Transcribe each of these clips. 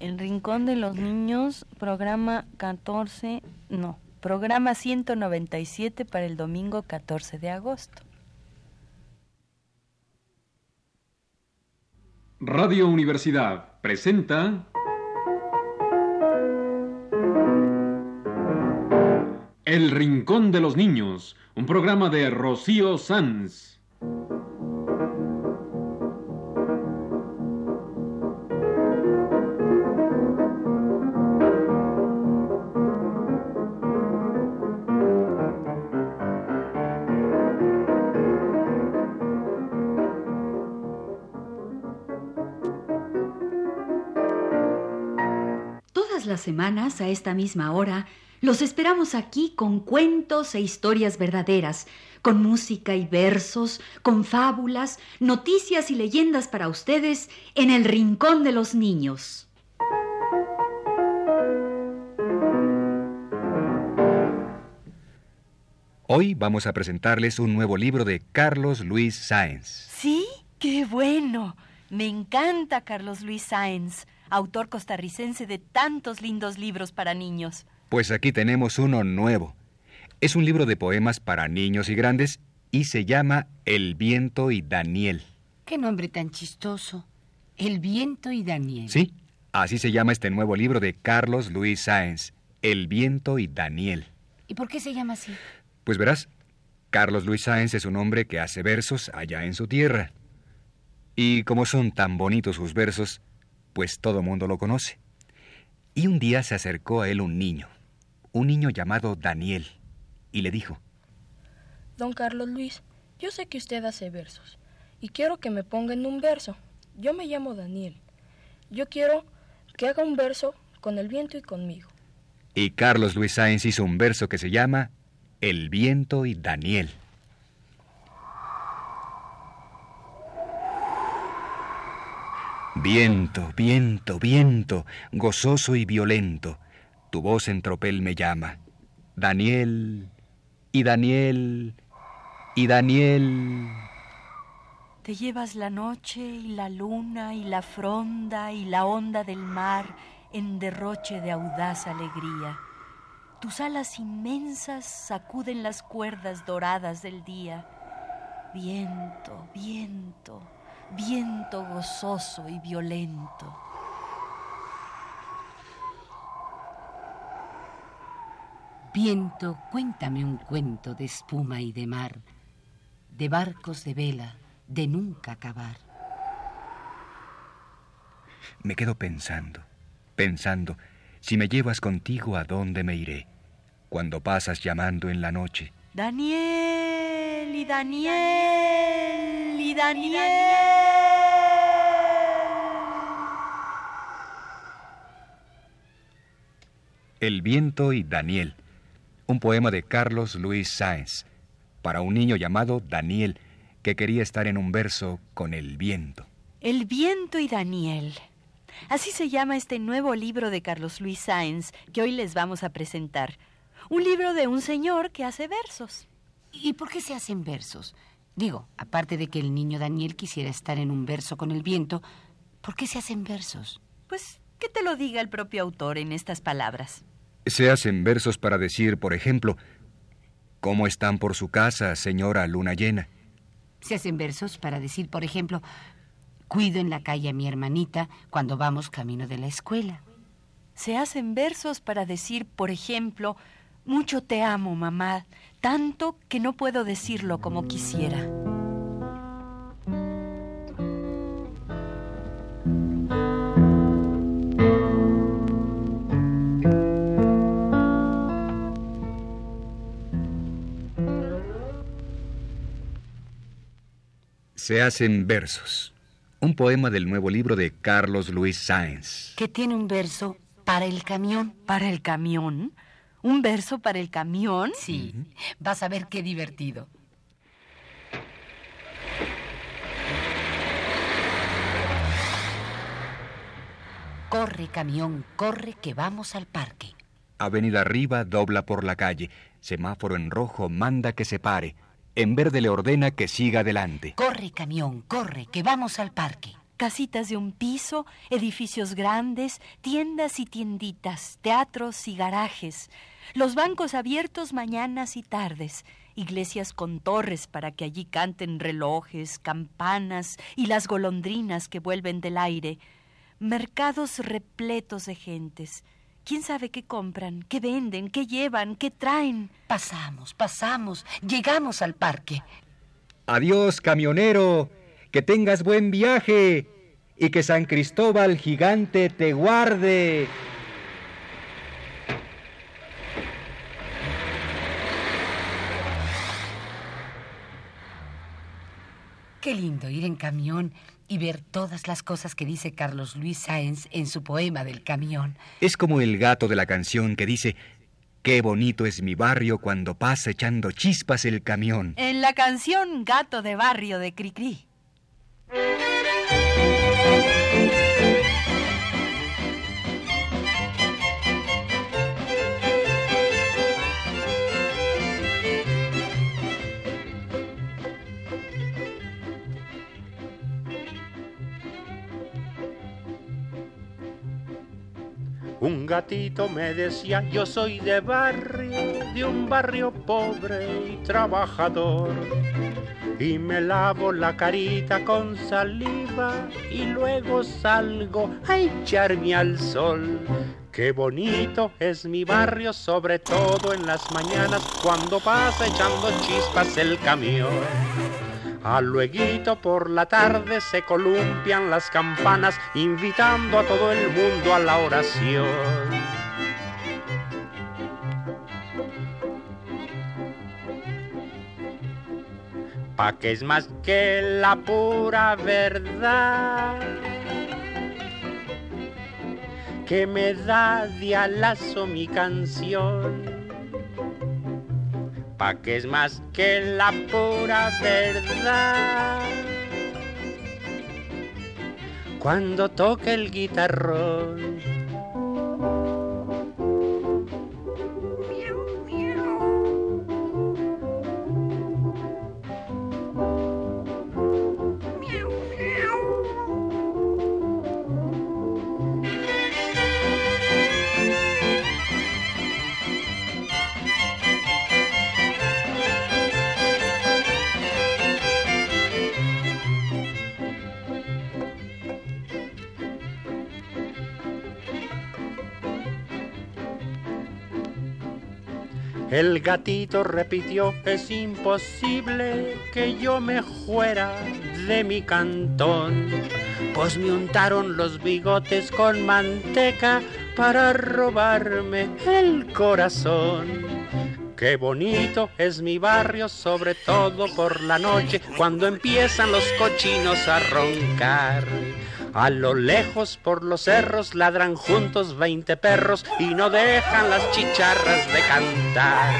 El Rincón de los Niños, programa 14, no, programa 197 para el domingo 14 de agosto. Radio Universidad presenta El Rincón de los Niños, un programa de Rocío Sanz. Semanas, a esta misma hora, los esperamos aquí con cuentos e historias verdaderas, con música y versos, con fábulas, noticias y leyendas para ustedes en el Rincón de los Niños. Hoy vamos a presentarles un nuevo libro de Carlos Luis Sáenz. ¿Sí? ¡Qué bueno! Me encanta Carlos Luis Sáenz, autor costarricense de tantos lindos libros para niños. Pues aquí tenemos uno nuevo. Es un libro de poemas para niños y grandes y se llama El viento y Daniel. Qué nombre tan chistoso. El viento y Daniel. Sí, así se llama este nuevo libro de Carlos Luis Sáenz, El viento y Daniel. ¿Y por qué se llama así? Pues verás, Carlos Luis Sáenz es un hombre que hace versos allá en su tierra. Y como son tan bonitos sus versos, pues todo mundo lo conoce. Y un día se acercó a él un niño, un niño llamado Daniel, y le dijo, Don Carlos Luis, yo sé que usted hace versos y quiero que me ponga en un verso. Yo me llamo Daniel. Yo quiero que haga un verso con el viento y conmigo. y Carlos Luis Sáenz hizo un verso que se llama El viento y Daniel. Viento, viento, viento, gozoso y violento, tu voz en tropel me llama. Daniel, y Daniel, y Daniel. Te llevas la noche y la luna y la fronda y la onda del mar en derroche de audaz alegría. Tus alas inmensas sacuden las cuerdas doradas del día. Viento, viento, viento gozoso y violento. Viento, cuéntame un cuento de espuma y de mar, de barcos de vela, de nunca acabar. Me quedo pensando, pensando, si me llevas contigo a dónde me iré, cuando pasas llamando en la noche. Daniel y Daniel y Daniel. El viento y Daniel, un poema de Carlos Luis Sáenz, para un niño llamado Daniel, que quería estar en un verso con el viento. El viento y Daniel. Así se llama este nuevo libro de Carlos Luis Sáenz que hoy les vamos a presentar. Un libro de un señor que hace versos. ¿Y por qué se hacen versos? Digo, aparte de que el niño Daniel quisiera estar en un verso con el viento, ¿por qué se hacen versos? Pues que te lo diga el propio autor en estas palabras. Se hacen versos para decir, por ejemplo, ¿Cómo están por su casa, señora luna llena? Se hacen versos para decir, por ejemplo, cuido en la calle a mi hermanita cuando vamos camino de la escuela. Se hacen versos para decir, por ejemplo, mucho te amo, mamá, tanto que no puedo decirlo como quisiera. Se hacen versos. Un poema del nuevo libro de Carlos Luis Sáenz. Que tiene un verso para el camión. ¿Para el camión? ¿Un verso para el camión? Sí, vas a ver qué divertido. Corre, camión, corre, que vamos al parque. Avenida arriba dobla por la calle. Semáforo en rojo manda que se pare. En verde le ordena que siga adelante. Corre, camión, corre, que vamos al parque. Casitas de un piso, edificios grandes, tiendas y tienditas, teatros y garajes, los bancos abiertos mañanas y tardes, iglesias con torres para que allí canten relojes, campanas y las golondrinas que vuelven del aire, mercados repletos de gentes. ¿Quién sabe qué compran, qué venden, qué llevan, qué traen? Pasamos, pasamos, llegamos al parque. Adiós, camionero, que tengas buen viaje y que San Cristóbal gigante te guarde. Qué lindo ir en camión y ver todas las cosas que dice Carlos Luis Sáenz en su poema del camión. Es como el gato de la canción que dice, Qué bonito es mi barrio cuando pasa echando chispas el camión. En la canción Gato de Barrio de Cricri. Un gatito me decía, yo soy de barrio, de un barrio pobre y trabajador. Y me lavo la carita con saliva y luego salgo a echarme al sol. Qué bonito es mi barrio, sobre todo en las mañanas cuando pasa echando chispas el camión. A luego por la tarde se columpian las campanas invitando a todo el mundo a la oración. Pa' que es más que la pura verdad que me da de alazo mi canción pa' que es más que la pura verdad. Cuando toque el guitarrón, El gatito repitió, es imposible que yo me fuera de mi cantón, pues me untaron los bigotes con manteca para robarme el corazón. Qué bonito es mi barrio, sobre todo por la noche, cuando empiezan los cochinos a roncar. A lo lejos por los cerros ladran juntos veinte perros y no dejan las chicharras de cantar.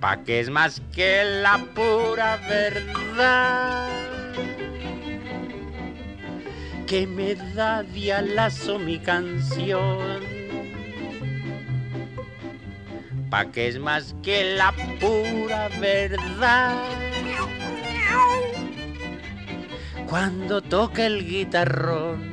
Pa' que es más que la pura verdad que me da dialazo mi canción pa' que es más que la pura verdad. Cuando toca el guitarrón,